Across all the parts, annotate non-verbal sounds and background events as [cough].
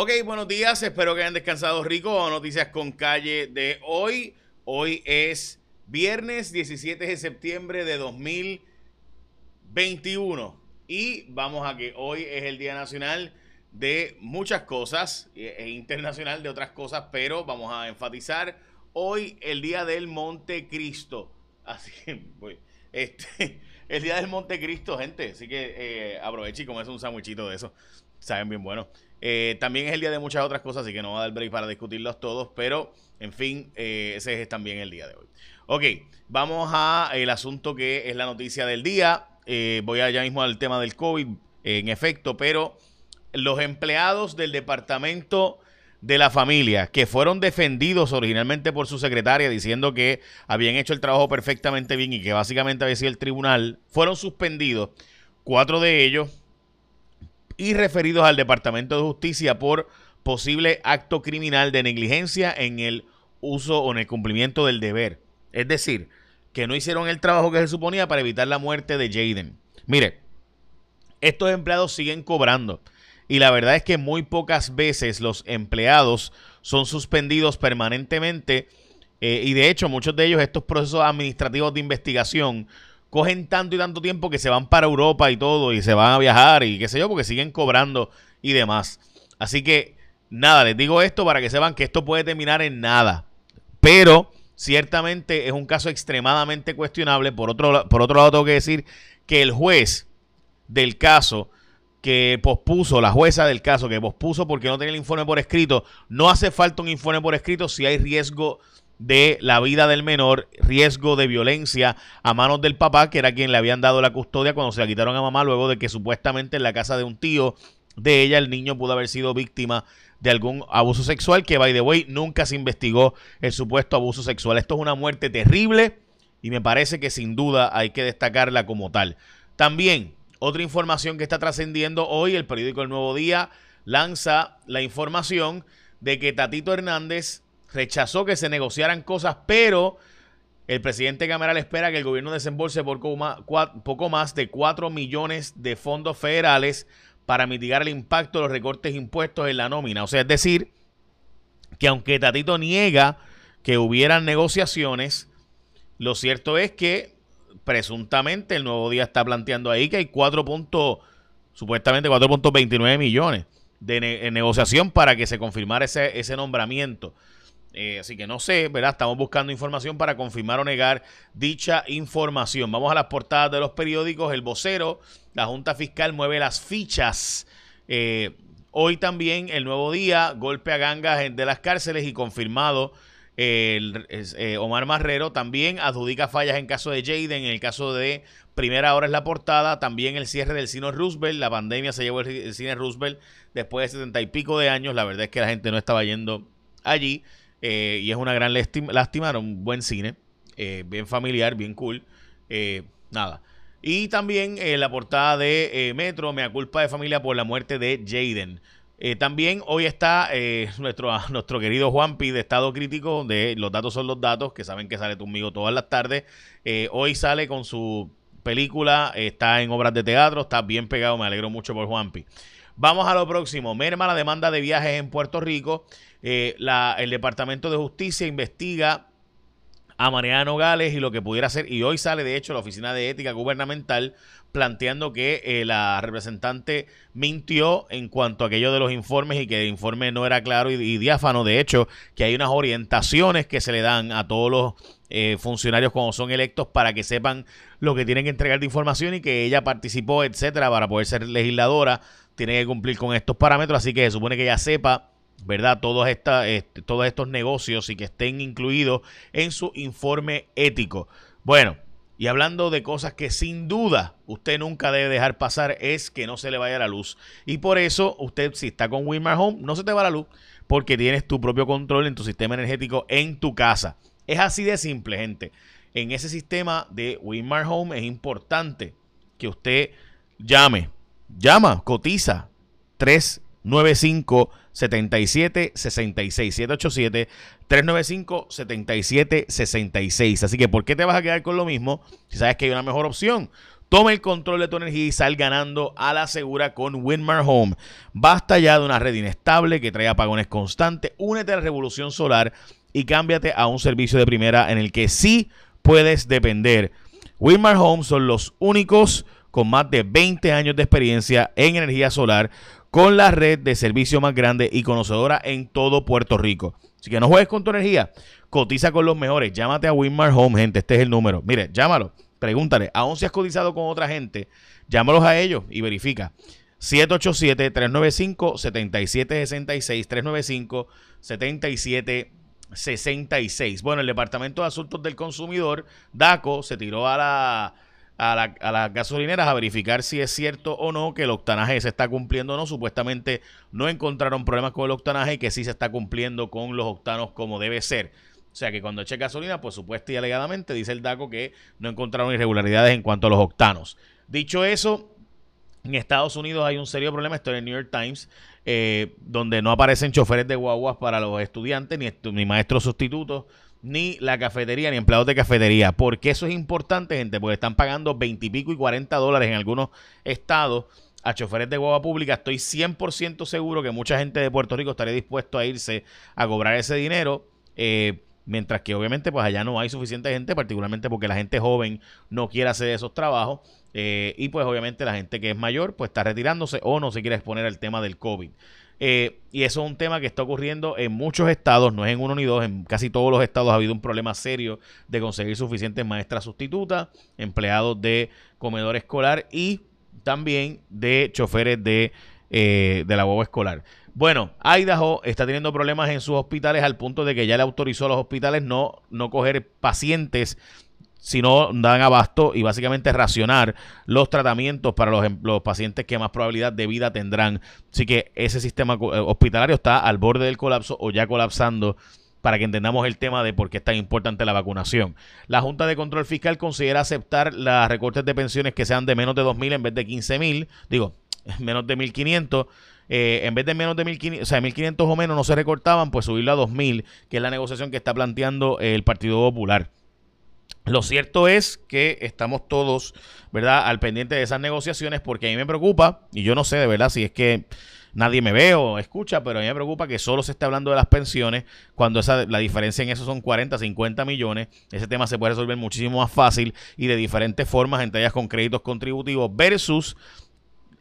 Ok, buenos días, espero que hayan descansado rico. Noticias con calle de hoy. Hoy es viernes 17 de septiembre de 2021 y vamos a que hoy es el Día Nacional de muchas cosas e internacional de otras cosas, pero vamos a enfatizar hoy el Día del Montecristo. [laughs] Así que, pues, este, [laughs] el Día del Montecristo, gente. Así que eh, aproveche y comerse un sandwichito de eso. Saben bien bueno. Eh, también es el día de muchas otras cosas, así que no va a dar break para discutirlos todos, pero en fin, eh, ese es también el día de hoy. Ok, vamos a el asunto que es la noticia del día. Eh, voy allá mismo al tema del COVID, en efecto, pero los empleados del departamento de la familia que fueron defendidos originalmente por su secretaria diciendo que habían hecho el trabajo perfectamente bien y que básicamente había sido el tribunal, fueron suspendidos. Cuatro de ellos y referidos al Departamento de Justicia por posible acto criminal de negligencia en el uso o en el cumplimiento del deber. Es decir, que no hicieron el trabajo que se suponía para evitar la muerte de Jaden. Mire, estos empleados siguen cobrando. Y la verdad es que muy pocas veces los empleados son suspendidos permanentemente. Eh, y de hecho, muchos de ellos, estos procesos administrativos de investigación, cogen tanto y tanto tiempo que se van para Europa y todo, y se van a viajar y qué sé yo, porque siguen cobrando y demás. Así que, nada, les digo esto para que sepan que esto puede terminar en nada. Pero, ciertamente es un caso extremadamente cuestionable. Por otro, por otro lado, tengo que decir que el juez del caso que pospuso, la jueza del caso que pospuso porque no tenía el informe por escrito, no hace falta un informe por escrito si hay riesgo de la vida del menor, riesgo de violencia a manos del papá, que era quien le habían dado la custodia cuando se la quitaron a mamá, luego de que supuestamente en la casa de un tío de ella el niño pudo haber sido víctima de algún abuso sexual, que by the way nunca se investigó el supuesto abuso sexual. Esto es una muerte terrible y me parece que sin duda hay que destacarla como tal. También, otra información que está trascendiendo hoy, el periódico El Nuevo Día lanza la información de que Tatito Hernández rechazó que se negociaran cosas, pero el presidente Cameral espera que el gobierno desembolse poco más de 4 millones de fondos federales para mitigar el impacto de los recortes impuestos en la nómina. O sea, es decir, que aunque Tatito niega que hubieran negociaciones, lo cierto es que presuntamente el nuevo día está planteando ahí que hay 4. supuestamente 4.29 millones de negociación para que se confirmara ese, ese nombramiento. Eh, así que no sé, ¿verdad? Estamos buscando información para confirmar o negar dicha información. Vamos a las portadas de los periódicos. El vocero, la Junta Fiscal mueve las fichas. Eh, hoy también el nuevo día, golpe a gangas de las cárceles y confirmado. El, eh, Omar Marrero también adjudica fallas en caso de Jaden, en el caso de Primera Hora es la portada, también el cierre del cine Roosevelt, la pandemia se llevó el cine Roosevelt después de setenta y pico de años, la verdad es que la gente no estaba yendo allí. Eh, y es una gran lástima, era un buen cine, eh, bien familiar, bien cool. Nada. Y también la portada de Metro, Mea culpa de familia por la muerte de Jaden. También hoy está [laughs] nuestro, [laughs] nuestro querido Juanpi de estado crítico de Los datos son los datos, que saben que sale conmigo todas las tardes. hoy sale con su película, está en obras de teatro, está bien pegado, me alegro mucho por Juanpi. Vamos a lo próximo. Merma la demanda de viajes en Puerto Rico. Eh, el Departamento de Justicia investiga a Mariano Gales y lo que pudiera hacer. Y hoy sale, de hecho, la Oficina de Ética Gubernamental planteando que eh, la representante mintió en cuanto a aquello de los informes y que el informe no era claro y, diáfano. De hecho, que hay unas orientaciones que se le dan a todos los eh, funcionarios cuando son electos para que sepan lo que tienen que entregar de información y que ella participó, etcétera, para poder ser legisladora. Tiene que cumplir con estos parámetros, así que se supone que ella sepa ¿verdad? Todos, este, todos estos negocios y que estén incluidos en su informe ético. Bueno, y hablando de cosas que sin duda usted nunca debe dejar pasar es que no se le vaya la luz. Y por eso usted si está con Wilmar Home no se te va la luz porque tienes tu propio control en tu sistema energético en tu casa. Es así de simple, gente. En ese sistema de Wilmar Home es importante que usted llame, llama, cotiza 395 77 66 787 395 77 66. Así que, ¿por qué te vas a quedar con lo mismo si sabes que hay una mejor opción? Toma el control de tu energía y sal ganando a la segura con Winmar Home. Basta ya de una red inestable que trae apagones constantes. Únete a la revolución solar y cámbiate a un servicio de primera en el que sí puedes depender. Winmar Home son los únicos con más de 20 años de experiencia en energía solar, con la red de servicio más grande y conocedora en todo Puerto Rico. Así que no juegues con tu energía, cotiza con los mejores. Llámate a Winmar Home, gente. Este es el número. Mire, llámalo Pregúntale, aún si has cotizado con otra gente, llámalos a ellos y verifica. 787-395-7766, 395-7766. Bueno, el Departamento de Asuntos del Consumidor, DACO, se tiró a la, a, la, las gasolineras a verificar si es cierto o no que el octanaje se está cumpliendo o no. Supuestamente no encontraron problemas con el octanaje y que sí se está cumpliendo con los octanos como debe ser. O sea que cuando eche gasolina, pues supuestamente y alegadamente dice el DACO que no encontraron irregularidades en cuanto a los octanos. Dicho eso, en Estados Unidos hay un serio problema, esto en el New York Times, eh, donde no aparecen choferes de guaguas para los estudiantes, ni, ni maestros sustitutos, ni la cafetería, ni empleados de cafetería. ¿Por qué eso es importante, gente? Porque están pagando 20 y pico y 40 dólares en algunos estados a choferes de guagua pública. Estoy 100% seguro que mucha gente de Puerto Rico estaría dispuesto a irse a cobrar ese dinero. Eh, mientras que obviamente pues allá no hay suficiente gente, particularmente porque la gente joven no quiere hacer esos trabajos eh, y pues obviamente la gente que es mayor pues está retirándose o no se quiere exponer al tema del COVID. Eh, y eso es un tema que está ocurriendo en muchos estados, no es en uno ni dos, en casi todos los estados ha habido un problema serio de conseguir suficientes maestras sustitutas, empleados de comedor escolar y también de choferes de, eh, de la boba escolar. Bueno, Idaho está teniendo problemas en sus hospitales al punto de que ya le autorizó a los hospitales no, no coger pacientes si no dan abasto y básicamente racionar los tratamientos para los, em, los, pacientes que más probabilidad de vida tendrán. Así que ese sistema eh, hospitalario está al borde del colapso o ya colapsando para que entendamos el tema de por qué es tan importante la vacunación. La Junta de Control Fiscal considera aceptar las recortes de pensiones que sean de menos de 2.000 en vez de 15.000, digo, [laughs] menos de 1.500 eh, en vez de menos de 1.500, o sea, 1.500 o menos no se recortaban, pues subirlo a 2.000, que es la negociación que está planteando el Partido Popular. Lo cierto es que estamos todos, ¿verdad?, al pendiente de esas negociaciones porque a mí me preocupa, y yo no sé de verdad si es que nadie me ve o escucha, pero a mí me preocupa que solo se esté hablando de las pensiones cuando esa, la diferencia en eso son 40, 50 millones. Ese tema se puede resolver muchísimo más fácil y de diferentes formas, entre ellas con créditos contributivos versus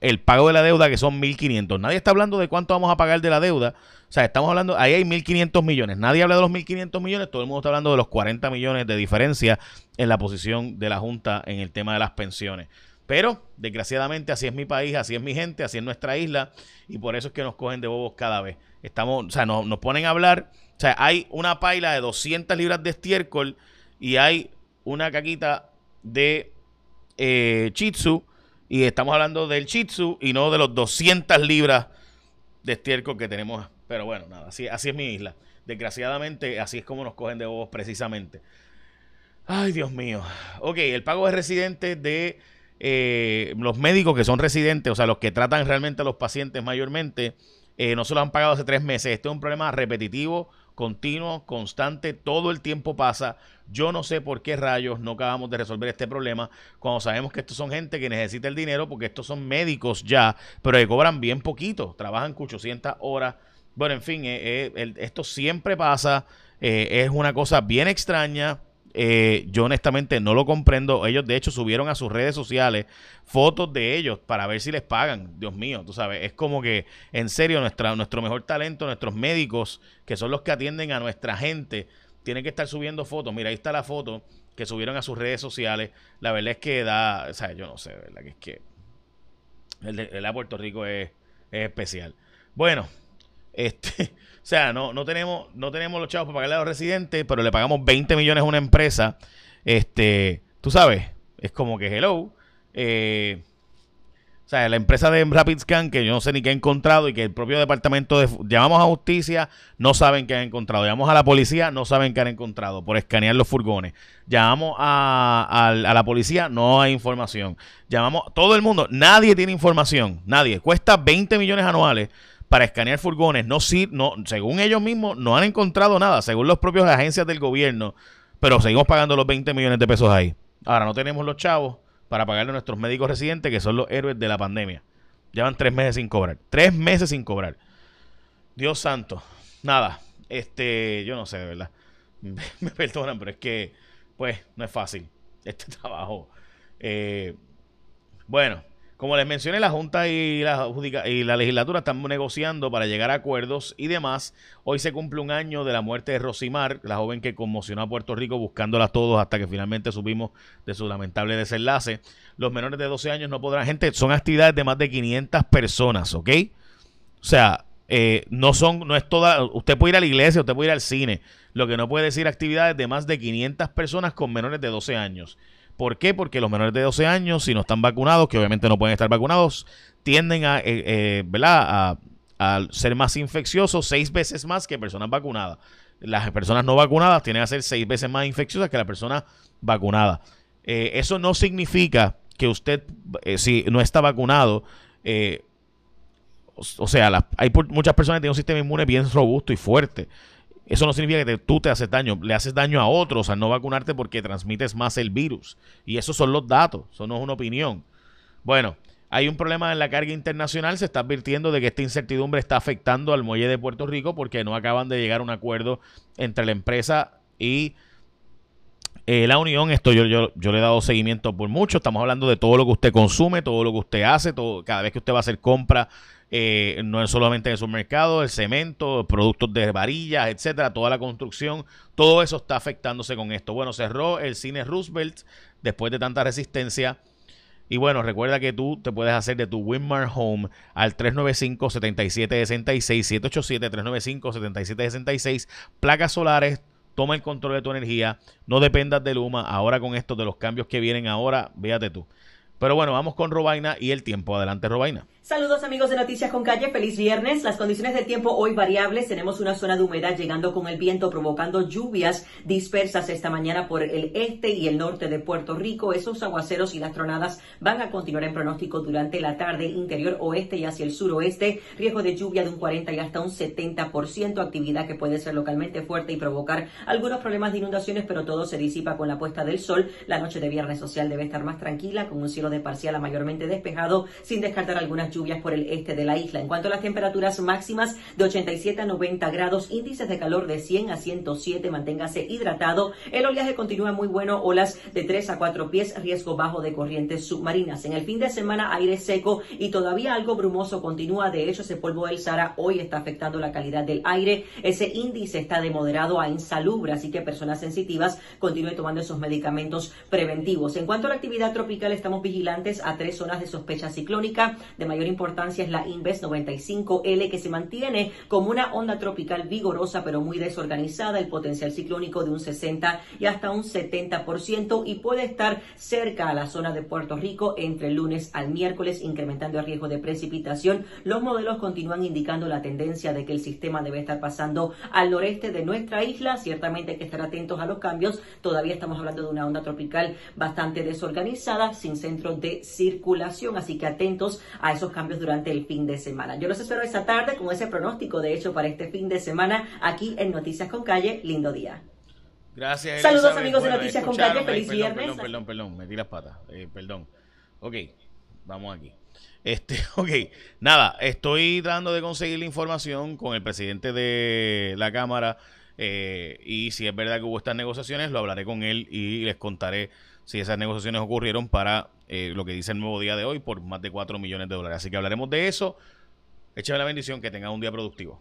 el pago de la deuda, que son 1.500. Nadie está hablando de cuánto vamos a pagar de la deuda. O sea, estamos hablando, ahí hay 1.500 millones. Nadie habla de los 1.500 millones, todo el mundo está hablando de los 40 millones de diferencia en la posición de la Junta en el tema de las pensiones. Pero, desgraciadamente, así es mi país, así es mi gente, así es nuestra isla, y por eso es que nos cogen de bobos cada vez. Estamos, o sea, nos, nos ponen a hablar, o sea, hay una paila de 200 libras de estiércol y hay una caquita de eh, chitsu y estamos hablando del Chitsu y no de los 200 libras de estiércol que tenemos. Pero bueno, nada, así, así es mi isla. Desgraciadamente, así es como nos cogen de bobos precisamente. Ay, Dios mío. Ok, el pago de residentes de eh, los médicos que son residentes, o sea, los que tratan realmente a los pacientes mayormente, eh, no se lo han pagado hace tres meses. Este es un problema repetitivo continuo, constante, todo el tiempo pasa. Yo no sé por qué rayos no acabamos de resolver este problema cuando sabemos que estos son gente que necesita el dinero porque estos son médicos ya, pero que cobran bien poquito, trabajan 800 horas. Bueno, en fin, eh, eh, esto siempre pasa, eh, es una cosa bien extraña. Eh, yo honestamente no lo comprendo. Ellos de hecho subieron a sus redes sociales fotos de ellos para ver si les pagan. Dios mío, tú sabes, es como que en serio nuestra, nuestro mejor talento, nuestros médicos, que son los que atienden a nuestra gente, tienen que estar subiendo fotos. Mira, ahí está la foto que subieron a sus redes sociales. La verdad es que da, o sea, yo no sé, ¿verdad? Que es que el de, el de Puerto Rico es, es especial. Bueno, este, [laughs] o sea, no, no, tenemos, no tenemos los chavos para pagarle a los residentes, pero le pagamos 20 millones a una empresa. Este, tú sabes, es como que hello. Eh, o sea, la empresa de Rapid Scan, que yo no sé ni qué ha encontrado y que el propio departamento de... Llamamos a justicia, no saben qué han encontrado. Llamamos a la policía, no saben qué han encontrado por escanear los furgones. Llamamos a, a, a la policía, no hay información. Llamamos todo el mundo, nadie tiene información, nadie. Cuesta 20 millones anuales para escanear furgones. No, no, según ellos mismos, no han encontrado nada, según los propios agencias del gobierno, pero seguimos pagando los 20 millones de pesos ahí. Ahora no tenemos los chavos para pagarle a nuestros médicos residentes, que son los héroes de la pandemia. Llevan tres meses sin cobrar. Tres meses sin cobrar. Dios santo. Nada. Este, yo no sé, de verdad. [laughs] Me perdonan, pero es que, pues, no es fácil este [laughs] trabajo. Eh, bueno, como les mencioné, la Junta y la, y la legislatura están negociando para llegar a acuerdos y demás. Hoy se cumple un año de la muerte de Rosimar, la joven que conmocionó a Puerto Rico buscándola todos hasta que finalmente supimos de su lamentable desenlace. Los menores de 12 años no podrán, gente, son actividades de más de 500 personas, ¿ok? O sea, eh, no son, no es toda, usted puede ir a la iglesia, usted puede ir al cine, lo que no puede decir actividades de más de 500 personas con menores de 12 años. ¿Por qué? Porque los menores de 12 años, si no están vacunados, que obviamente no pueden estar vacunados, tienden a, eh, eh, a, ser más infecciosos seis veces más que personas vacunadas. Las personas no vacunadas tienen a ser seis veces más infecciosas que la persona vacunada. Eh, eso no significa que usted, si no está vacunado, o, sea, hay muchas personas que tienen un sistema inmune bien robusto y fuerte. Eso no significa que tú te haces daño, le haces daño a otros al no vacunarte porque transmites más el virus. Y esos son los datos, eso no es una opinión. Bueno, hay un problema en la carga internacional, se está advirtiendo de que esta incertidumbre está afectando al muelle de Puerto Rico porque no acaban de llegar a un acuerdo entre la empresa y eh, la unión. Esto yo, yo, yo, le he dado seguimiento por mucho. Estamos hablando de todo lo que usted consume, todo lo que usted hace, todo, cada vez que usted va a hacer compra eh, no es solamente en el supermercado, el cemento, productos de varillas, etcétera, toda la construcción, todo eso está afectándose con esto. Bueno, cerró el cine Roosevelt después de tanta resistencia. Y bueno, recuerda que tú te puedes hacer de tu Winmar Home al 395-7766, 787-395-7766, placas solares, toma el control de tu energía, no dependas de Luma, ahora con esto de los cambios que vienen ahora, véate tú. Pero bueno, vamos con Robaina y el tiempo. Adelante, Robaina. Saludos amigos de Noticias con Calle, feliz viernes. Las condiciones del tiempo hoy variables. Tenemos una zona de humedad llegando con el viento provocando lluvias dispersas esta mañana por el este y el norte de Puerto Rico. Esos aguaceros y las tronadas van a continuar en pronóstico durante la tarde interior oeste y hacia el suroeste. Riesgo de lluvia de un 40 y hasta un 70%. Actividad que puede ser localmente fuerte y provocar algunos problemas de inundaciones, pero todo se disipa con la puesta del sol. La noche de viernes social debe estar más tranquila con un cielo de parcial a mayormente despejado sin descartar algunas por el este de la isla. En cuanto a las temperaturas máximas de 87 a 90 grados, índices de calor de 100 a 107, manténgase hidratado. El oleaje continúa muy bueno, olas de 3 a 4 pies, riesgo bajo de corrientes submarinas. En el fin de semana, aire seco y todavía algo brumoso continúa. De hecho, ese polvo del Sahara hoy está afectando la calidad del aire. Ese índice está de moderado a insalubre, así que personas sensitivas continúen tomando esos medicamentos preventivos. En cuanto a la actividad tropical, estamos vigilantes a tres zonas de sospecha ciclónica de mayor importancia es la Inves 95L que se mantiene como una onda tropical vigorosa pero muy desorganizada, el potencial ciclónico de un 60 y hasta un 70% y puede estar cerca a la zona de Puerto Rico entre el lunes al miércoles incrementando el riesgo de precipitación. Los modelos continúan indicando la tendencia de que el sistema debe estar pasando al noreste de nuestra isla. Ciertamente hay que estar atentos a los cambios. Todavía estamos hablando de una onda tropical bastante desorganizada, sin centro de circulación, así que atentos a esos cambios durante el fin de semana. Yo los espero esta tarde con ese pronóstico, de hecho, para este fin de semana aquí en Noticias con Calle. Lindo día. Gracias. Saludos amigos de Noticias con Calle, feliz viernes. Perdón, perdón, perdón, me tiras patas, eh, perdón. Ok, vamos aquí. Este, [laughs] ok, nada, estoy tratando de conseguir la información con el presidente de la Cámara eh, y si es verdad que hubo estas negociaciones, lo hablaré con él y les contaré si esas negociaciones ocurrieron para eh, lo que dice el nuevo día de hoy por más de 4 millones de dólares. Así que hablaremos de eso. Échame la bendición, que tengan un día productivo.